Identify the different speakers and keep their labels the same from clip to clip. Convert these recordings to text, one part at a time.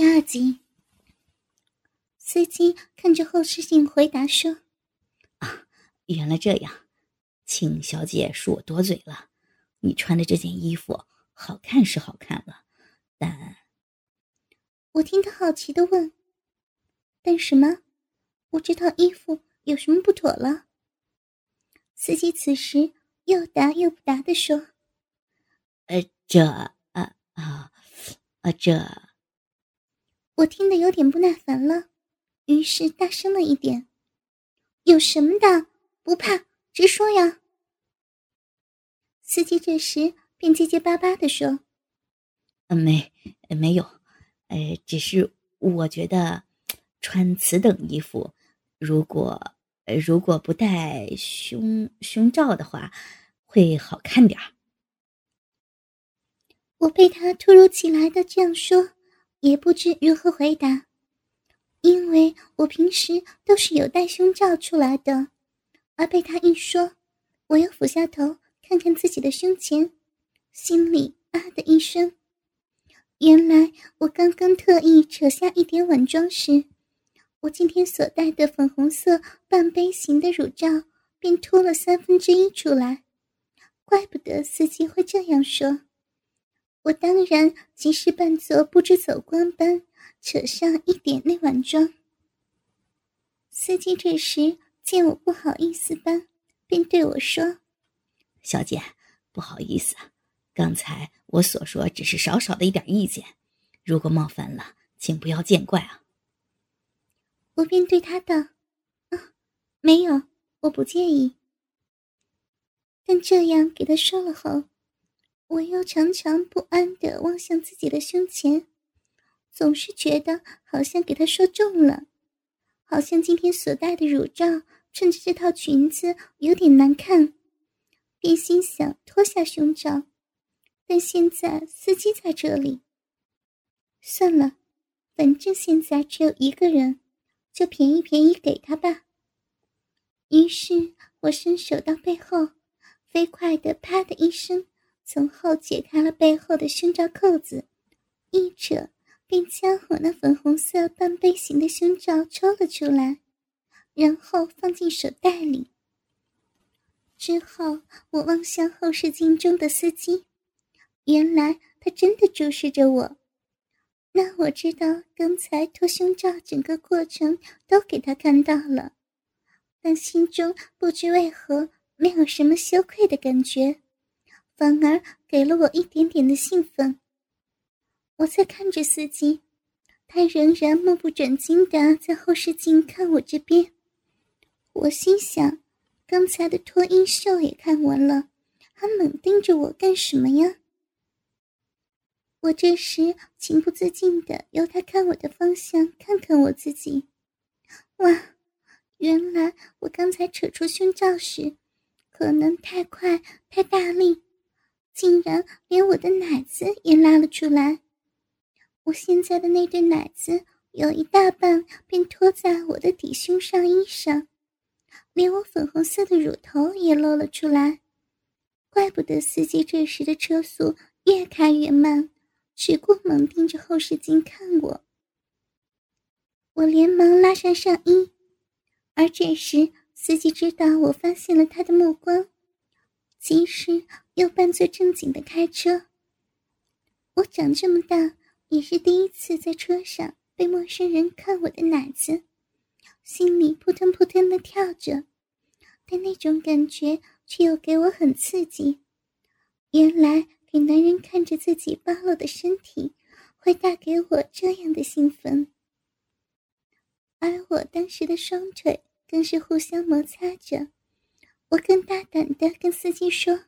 Speaker 1: 第二集，司机看着后视镜回答说：“
Speaker 2: 啊，原来这样，请小姐恕我多嘴了。你穿的这件衣服好看是好看了，但……”
Speaker 1: 我听他好奇的问：“但什么？我这套衣服有什么不妥了？”司机此时又答又不答的说：“
Speaker 2: 呃，这……啊啊啊，这……”
Speaker 1: 我听得有点不耐烦了，于是大声了一点：“有什么的？不怕，直说呀！”司机这时便结结巴巴的说：“
Speaker 2: 没，没有，呃，只是我觉得穿此等衣服，如果如果不戴胸胸罩的话，会好看点儿。”
Speaker 1: 我被他突如其来的这样说。也不知如何回答，因为我平时都是有戴胸罩出来的，而被他一说，我又俯下头看看自己的胸前，心里啊的一声。原来我刚刚特意扯下一点晚装时，我今天所戴的粉红色半杯型的乳罩便脱了三分之一出来，怪不得司机会这样说。我当然即是扮作不知走光般，扯上一点那晚妆。司机这时见我不好意思般，便对我说：“
Speaker 2: 小姐，不好意思啊，刚才我所说只是少少的一点意见，如果冒犯了，请不要见怪啊。”
Speaker 1: 我便对他道：“啊，没有，我不介意。”但这样给他说了后。我又常常不安地望向自己的胸前，总是觉得好像给他说中了，好像今天所戴的乳罩衬着这套裙子有点难看，便心想脱下胸罩。但现在司机在这里，算了，反正现在只有一个人，就便宜便宜给他吧。于是我伸手到背后，飞快的啪的一声。从后解开了背后的胸罩扣子，一扯便将我那粉红色半杯型的胸罩抽了出来，然后放进手袋里。之后，我望向后视镜中的司机，原来他真的注视着我。那我知道刚才脱胸罩整个过程都给他看到了，但心中不知为何没有什么羞愧的感觉。反而给了我一点点的兴奋。我在看着司机，他仍然目不转睛的在后视镜看我这边。我心想，刚才的脱衣秀也看完了，还猛盯着我干什么呀？我这时情不自禁的由他看我的方向看看我自己。哇，原来我刚才扯出胸罩时，可能太快太大力。竟然连我的奶子也拉了出来！我现在的那对奶子有一大半便托在我的底胸上衣上，连我粉红色的乳头也露了出来。怪不得司机这时的车速越开越慢，只顾猛盯着后视镜看我。我连忙拉上上衣，而这时司机知道我发现了他的目光。其实又扮作正经的开车。我长这么大也是第一次在车上被陌生人看我的奶子，心里扑腾扑腾的跳着，但那种感觉却又给我很刺激。原来给男人看着自己暴露的身体，会带给我这样的兴奋。而我当时的双腿更是互相摩擦着。我更大胆的跟司机说：“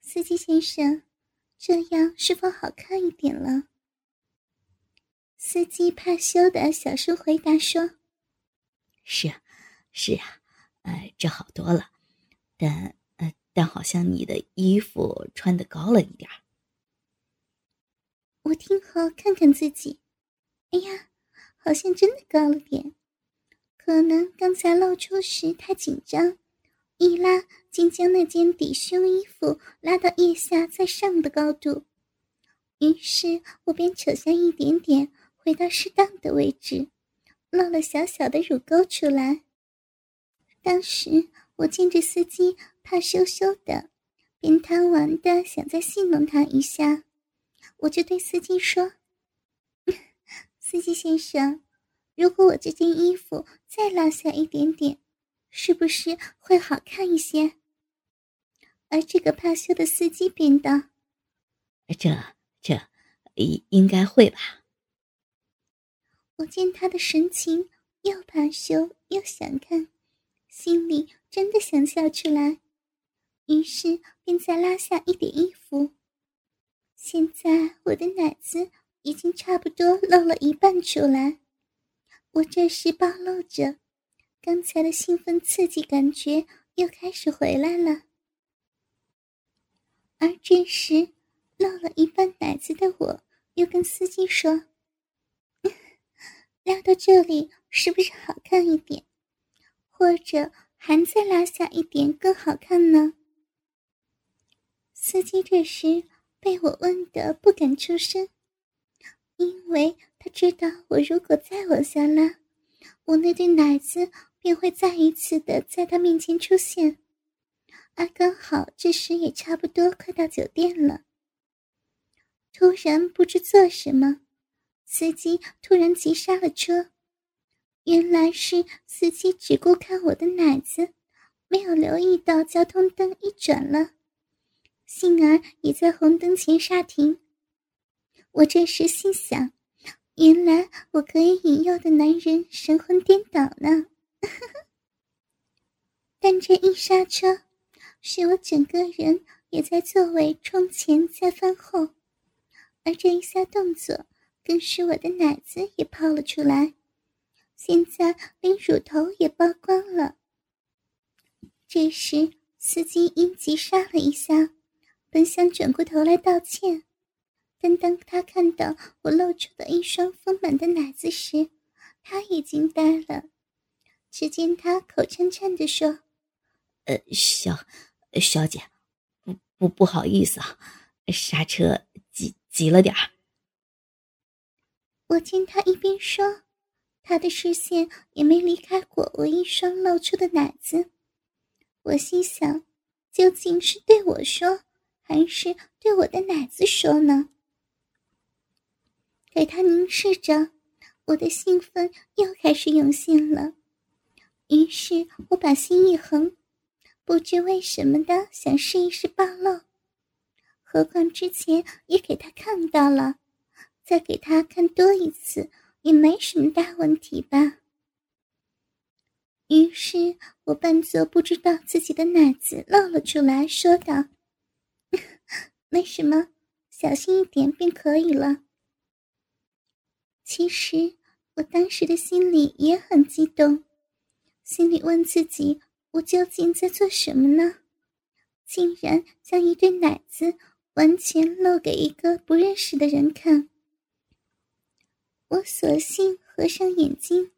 Speaker 1: 司机先生，这样是否好看一点了？”司机怕羞的小声回答说：“
Speaker 2: 是啊，是啊，呃，这好多了，但呃，但好像你的衣服穿的高了一点
Speaker 1: 我听后看看自己，哎呀，好像真的高了点。可能刚才露出时太紧张，一拉竟将那件底胸衣服拉到腋下再上的高度。于是我便扯下一点点，回到适当的位置，露了小小的乳沟出来。当时我见着司机怕羞羞的，便贪玩的想再戏弄他一下，我就对司机说：“ 司机先生，如果我这件衣服再拉下一点点，是不是会好看一些？”而这个怕羞的司机便道：“
Speaker 2: 这这，应应该会吧。”
Speaker 1: 我见他的神情，又怕羞又想看。心里真的想笑出来，于是便再拉下一点衣服。现在我的奶子已经差不多露了一半出来，我这时暴露着，刚才的兴奋刺激感觉又开始回来了。而这时露了一半奶子的我，又跟司机说：“拉到这里是不是好看一点？”或者还再拉下一点更好看呢？司机这时被我问得不敢出声，因为他知道我如果再往下拉，我那对奶子便会再一次的在他面前出现，而刚好这时也差不多快到酒店了。突然不知做什么，司机突然急刹了车。原来是司机只顾看我的奶子，没有留意到交通灯一转了，幸而也在红灯前刹停。我这时心想，原来我可以引诱的男人神魂颠倒呢。但这一刹车，使我整个人也在座位冲前再翻后，而这一下动作，更使我的奶子也泡了出来。现在连乳头也曝光了。这时，司机因急刹了一下，本想转过头来道歉，但当他看到我露出的一双丰满的奶子时，他已经呆了。只见他口颤颤的说：“
Speaker 2: 呃，小小姐，不不不好意思啊，刹车急急了点儿。”
Speaker 1: 我见他一边说。他的视线也没离开过我一双露出的奶子，我心想，究竟是对我说，还是对我的奶子说呢？给他凝视着，我的兴奋又开始涌现了。于是我把心一横，不知为什么的想试一试暴露，何况之前也给他看到了，再给他看多一次。也没什么大问题吧。于是我扮作不知道自己的奶子露了出来，说道：“ 没什么，小心一点便可以了。”其实我当时的心里也很激动，心里问自己：我究竟在做什么呢？竟然将一对奶子完全露给一个不认识的人看。我索性合上眼睛，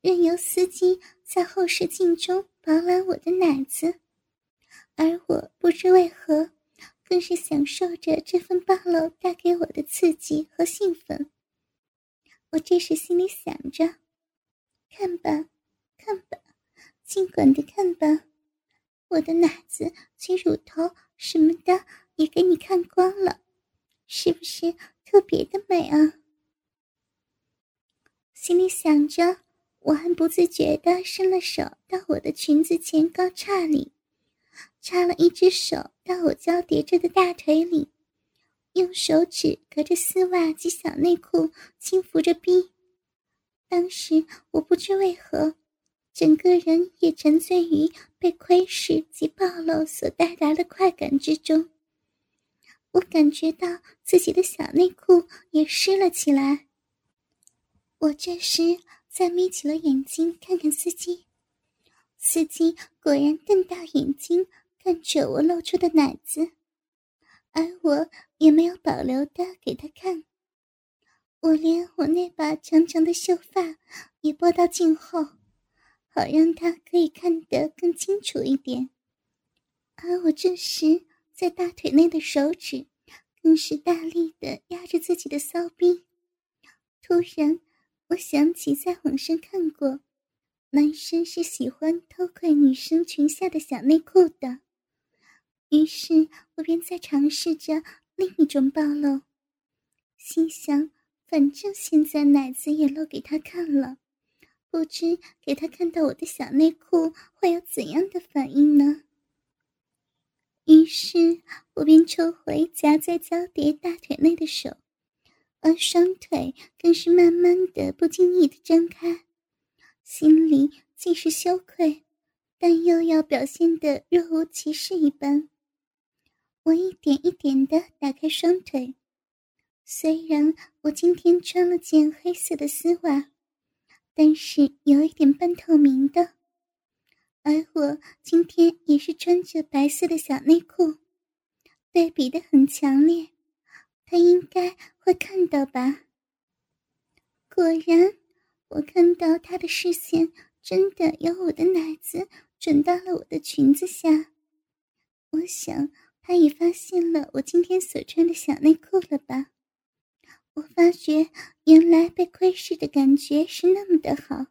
Speaker 1: 任由司机在后视镜中饱览我的奶子，而我不知为何，更是享受着这份暴露带给我的刺激和兴奋。我这时心里想着：看吧，看吧，尽管的看吧，我的奶子及乳头什么的也给你看光了，是不是特别的美啊？心里想着，我还不自觉地伸了手到我的裙子前高叉里，插了一只手到我交叠着的大腿里，用手指隔着丝袜及小内裤轻抚着逼。当时我不知为何，整个人也沉醉于被窥视及暴露所带来的快感之中。我感觉到自己的小内裤也湿了起来。我这时再眯起了眼睛，看看司机。司机果然瞪大眼睛看着我露出的奶子，而我也没有保留的给他看。我连我那把长长的秀发也拨到颈后，好让他可以看得更清楚一点。而我这时在大腿内的手指，更是大力的压着自己的骚逼。突然，我想起在网上看过，男生是喜欢偷窥女生裙下的小内裤的，于是我便在尝试着另一种暴露，心想，反正现在奶子也露给他看了，不知给他看到我的小内裤会有怎样的反应呢？于是我便抽回夹在交叠大腿内的手，而双腿更是慢慢的、不经意的张开，心里既是羞愧，但又要表现的若无其事一般。我一点一点的打开双腿，虽然我今天穿了件黑色的丝袜，但是有一点半透明的。而我今天也是穿着白色的小内裤，对比的很强烈，他应该会看到吧？果然，我看到他的视线真的由我的奶子转到了我的裙子下。我想，他也发现了我今天所穿的小内裤了吧？我发觉，原来被窥视的感觉是那么的好，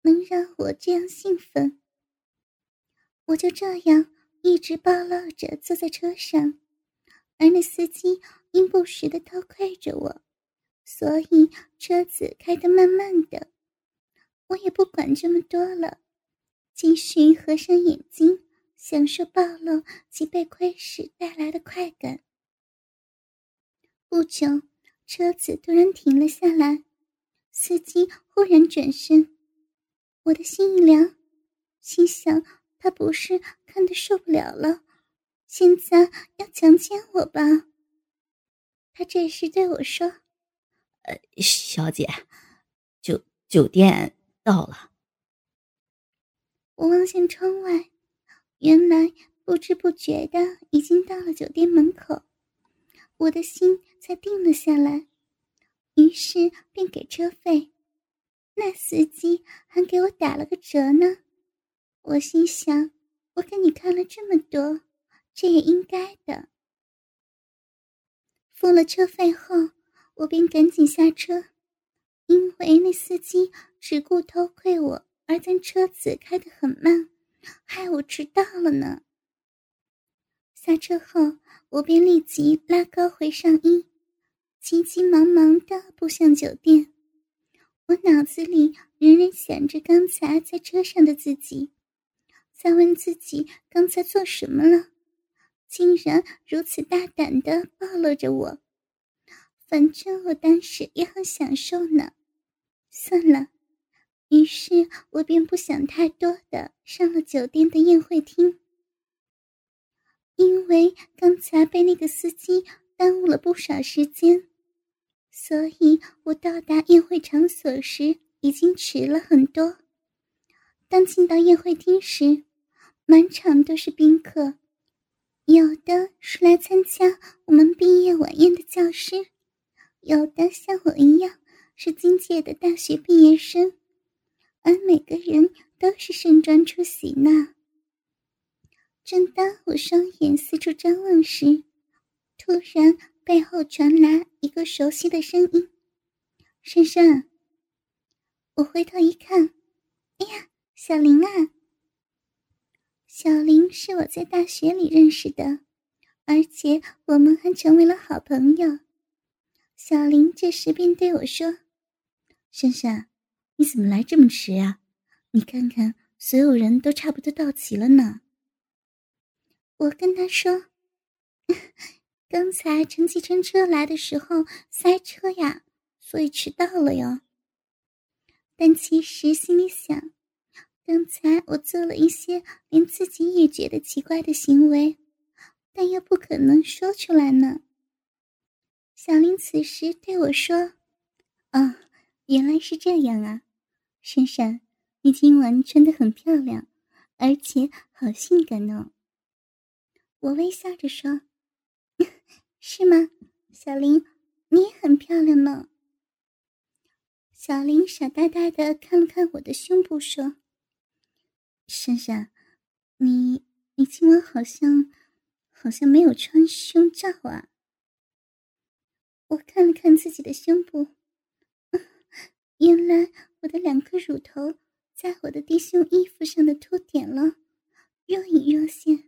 Speaker 1: 能让我这样兴奋。我就这样一直暴露着坐在车上，而那司机因不时的偷窥着我，所以车子开得慢慢的。我也不管这么多了，继续合上眼睛，享受暴露及被窥视带来的快感。不久，车子突然停了下来，司机忽然转身，我的心一凉，心想。他不是看的受不了了，现在要强奸我吧？他这时对我说：“
Speaker 2: 呃，小姐，酒酒店到了。”
Speaker 1: 我望向窗外，原来不知不觉的已经到了酒店门口，我的心才定了下来，于是便给车费。那司机还给我打了个折呢。我心想，我给你看了这么多，这也应该的。付了车费后，我便赶紧下车，因为那司机只顾偷窥我，而将车子开得很慢，害我迟到了呢。下车后，我便立即拉高回上衣，急急忙忙地步向酒店。我脑子里仍然想着刚才在车上的自己。在问自己刚才做什么了，竟然如此大胆的暴露着我。反正我当时也很享受呢。算了，于是我便不想太多的上了酒店的宴会厅。因为刚才被那个司机耽误了不少时间，所以我到达宴会场所时已经迟了很多。当进到宴会厅时，满场都是宾客，有的是来参加我们毕业晚宴的教师，有的像我一样是今届的大学毕业生，而每个人都是盛装出席呢。正当我双眼四处张望时，突然背后传来一个熟悉的声音：“珊珊。”我回头一看，哎呀，小林啊！小林是我在大学里认识的，而且我们还成为了好朋友。小林这时便对我说：“
Speaker 2: 珊珊，你怎么来这么迟呀？你看看，所有人都差不多到齐了呢。”
Speaker 1: 我跟他说：“ 刚才乘计程车来的时候塞车呀，所以迟到了哟。”但其实心里想。刚才我做了一些连自己也觉得奇怪的行为，但又不可能说出来呢。小林此时对我说：“
Speaker 2: 哦，原来是这样啊，珊珊，你今晚穿得很漂亮，而且好性感哦。”
Speaker 1: 我微笑着说：“是吗？小林，你也很漂亮呢。”小林傻呆呆的看了看我的胸部，说。
Speaker 2: 珊珊，你你今晚好像好像没有穿胸罩啊？
Speaker 1: 我看了看自己的胸部，原来我的两颗乳头在我的低胸衣服上的凸点了，若隐若现。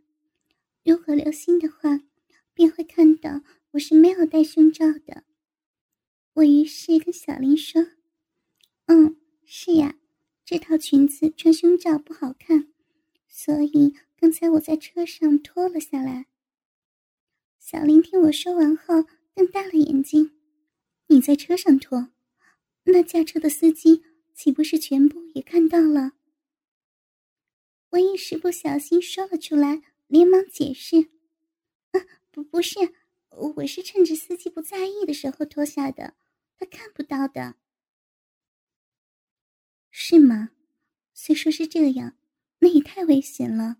Speaker 1: 如果留心的话，便会看到我是没有戴胸罩的。我于是跟小林说：“嗯，是呀，这套裙子穿胸罩不好看，所以刚才我在车上脱了下来。”小林听我说完后。瞪大了眼睛，你在车上脱，那驾车的司机岂不是全部也看到了？我一时不小心说了出来，连忙解释：“啊，不，不是，我是趁着司机不在意的时候脱下的，他看不到的。”是吗？虽说是这样，那也太危险了。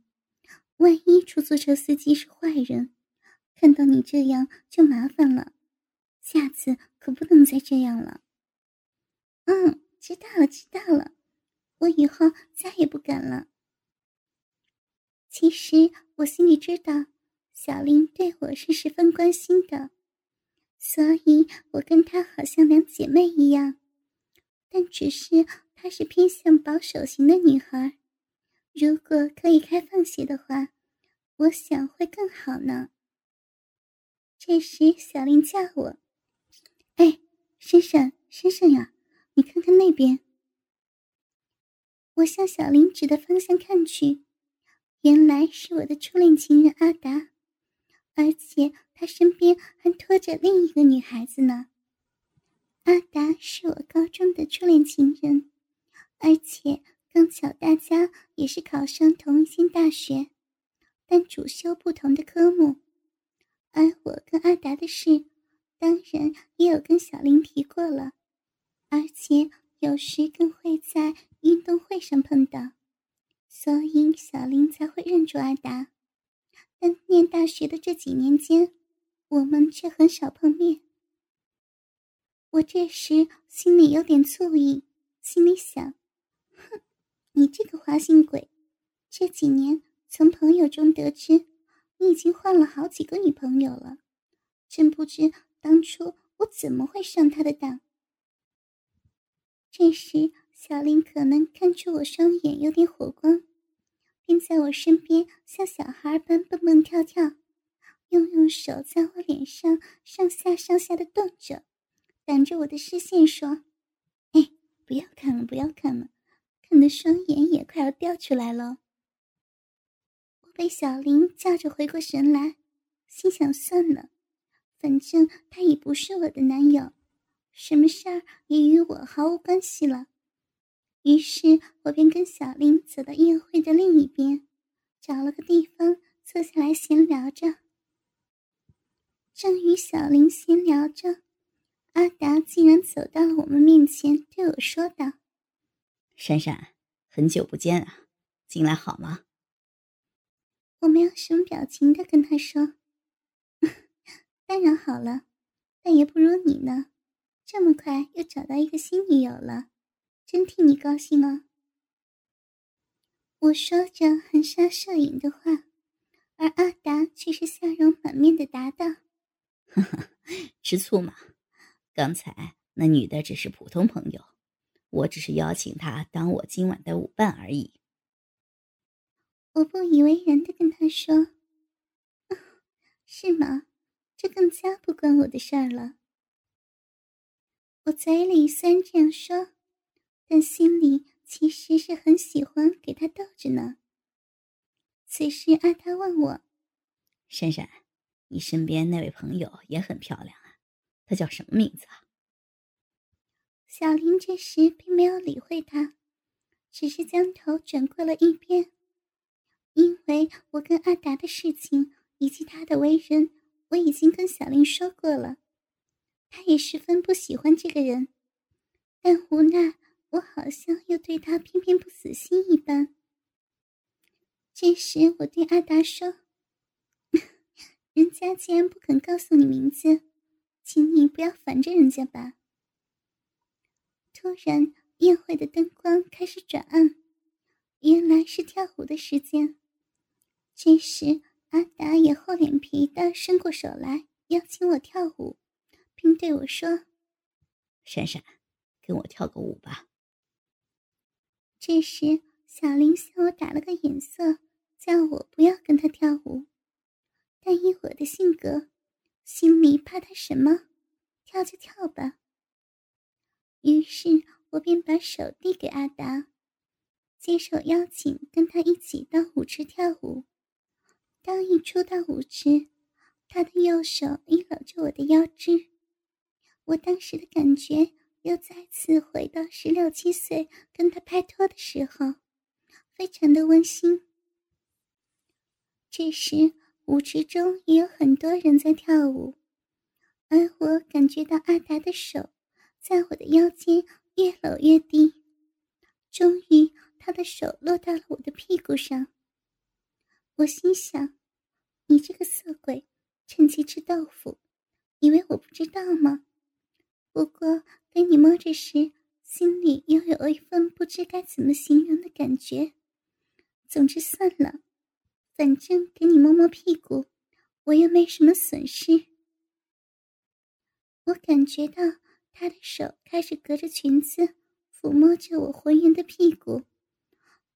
Speaker 1: 万一出租车司机是坏人？看到你这样就麻烦了，下次可不能再这样了。嗯，知道了，知道了，我以后再也不敢了。其实我心里知道，小林对我是十分关心的，所以我跟她好像两姐妹一样。但只是她是偏向保守型的女孩，如果可以开放些的话，我想会更好呢。这时，小林叫我：“哎，珊珊，珊珊呀，你看看那边。”我向小林指的方向看去，原来是我的初恋情人阿达，而且他身边还拖着另一个女孩子呢。阿达是我高中的初恋情人，而且刚巧大家也是考上同一间大学，但主修不同的科目。而我跟阿达的事，当然也有跟小林提过了，而且有时更会在运动会上碰到，所以小林才会认出阿达。但念大学的这几年间，我们却很少碰面。我这时心里有点醋意，心里想：哼，你这个花心鬼，这几年从朋友中得知。你已经换了好几个女朋友了，真不知当初我怎么会上他的当。这时，小林可能看出我双眼有点火光，便在我身边像小孩般蹦蹦跳跳，又用手在我脸上上下上下的动着，挡着我的视线，说：“哎，不要看了，不要看了，看的双眼也快要掉出来了。”我被小林叫着回过神来，心想：算了，反正他已不是我的男友，什么事儿也与我毫无关系了。于是我便跟小林走到宴会的另一边，找了个地方坐下来闲聊着。正与小林闲聊着，阿达竟然走到了我们面前，对我说道：“
Speaker 2: 闪闪，很久不见啊，近来好吗？”
Speaker 1: 我没有什么表情的跟他说：“ 当然好了，但也不如你呢，这么快又找到一个新女友了，真替你高兴哦。”我说着含沙射影的话，而阿达却是笑容满面的答道：“
Speaker 2: 呵呵，吃醋嘛？刚才那女的只是普通朋友，我只是邀请她当我今晚的舞伴而已。”
Speaker 1: 我不以为然的跟他说：“是吗？这更加不关我的事儿了。”我嘴里虽然这样说，但心里其实是很喜欢给他逗着呢。此时，阿达问我：“
Speaker 2: 珊珊，你身边那位朋友也很漂亮啊，她叫什么名字啊？”
Speaker 1: 小林这时并没有理会他，只是将头转过了一边。因为我跟阿达的事情以及他的为人，我已经跟小林说过了，他也十分不喜欢这个人，但无奈我好像又对他偏偏不死心一般。这时我对阿达说：“人家既然不肯告诉你名字，请你不要烦着人家吧。”突然，宴会的灯光开始转暗，原来是跳舞的时间。这时，阿达也厚脸皮的伸过手来，邀请我跳舞，并对我说：“
Speaker 2: 闪闪，跟我跳个舞吧。”
Speaker 1: 这时，小林向我打了个眼色，叫我不要跟他跳舞。但以我的性格，心里怕他什么，跳就跳吧。于是我便把手递给阿达，接受邀请，跟他一起到舞池跳舞。刚一出到舞池，他的右手一搂着我的腰肢，我当时的感觉又再次回到十六七岁跟他拍拖的时候，非常的温馨。这时舞池中也有很多人在跳舞，而我感觉到阿达的手在我的腰间越搂越低，终于他的手落到了我的屁股上。我心想。你这个色鬼，趁机吃豆腐，以为我不知道吗？不过被你摸着时，心里又有一份不知该怎么形容的感觉。总之算了，反正给你摸摸屁股，我又没什么损失。我感觉到他的手开始隔着裙子抚摸着我浑圆的屁股，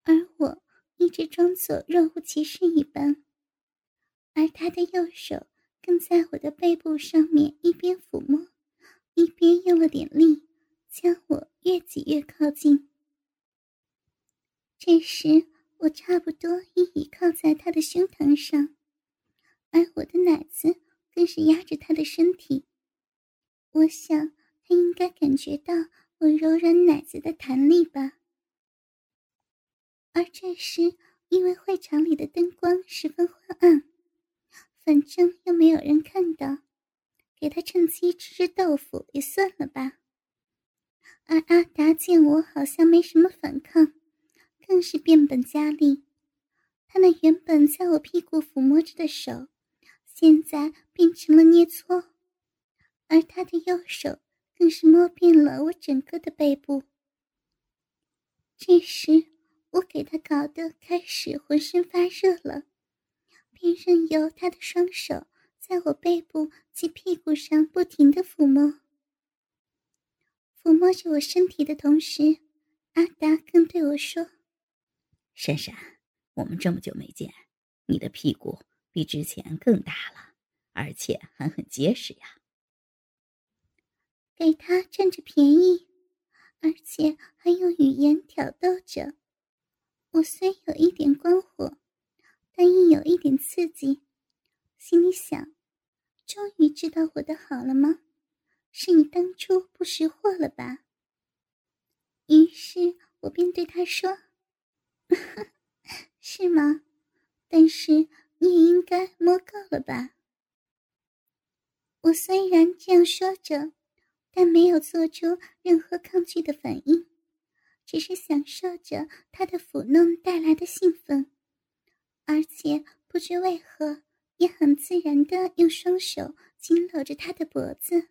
Speaker 1: 而我一直装作若无其事一般。而他的右手更在我的背部上面一边抚摸，一边用了点力，将我越挤越靠近。这时，我差不多已倚靠在他的胸膛上，而我的奶子更是压着他的身体。我想，他应该感觉到我柔软奶子的弹力吧。而这时，因为会场里的灯光十分昏暗。反正又没有人看到，给他趁机吃吃豆腐也算了吧。而阿达见我好像没什么反抗，更是变本加厉。他那原本在我屁股抚摸着的手，现在变成了捏搓，而他的右手更是摸遍了我整个的背部。这时，我给他搞得开始浑身发热了。便任由他的双手在我背部及屁股上不停的抚摸，抚摸着我身体的同时，阿达更对我说：“
Speaker 2: 珊珊，我们这么久没见，你的屁股比之前更大了，而且还很结实呀。”
Speaker 1: 给他占着便宜，而且还用语言挑逗着，我虽有一点光火。但亦有一点刺激，心里想：终于知道我的好了吗？是你当初不识货了吧？于是我便对他说：“ 是吗？但是你也应该摸够了吧？”我虽然这样说着，但没有做出任何抗拒的反应，只是享受着他的抚弄带来的兴奋。而且不知为何，也很自然的用双手紧搂着他的脖子。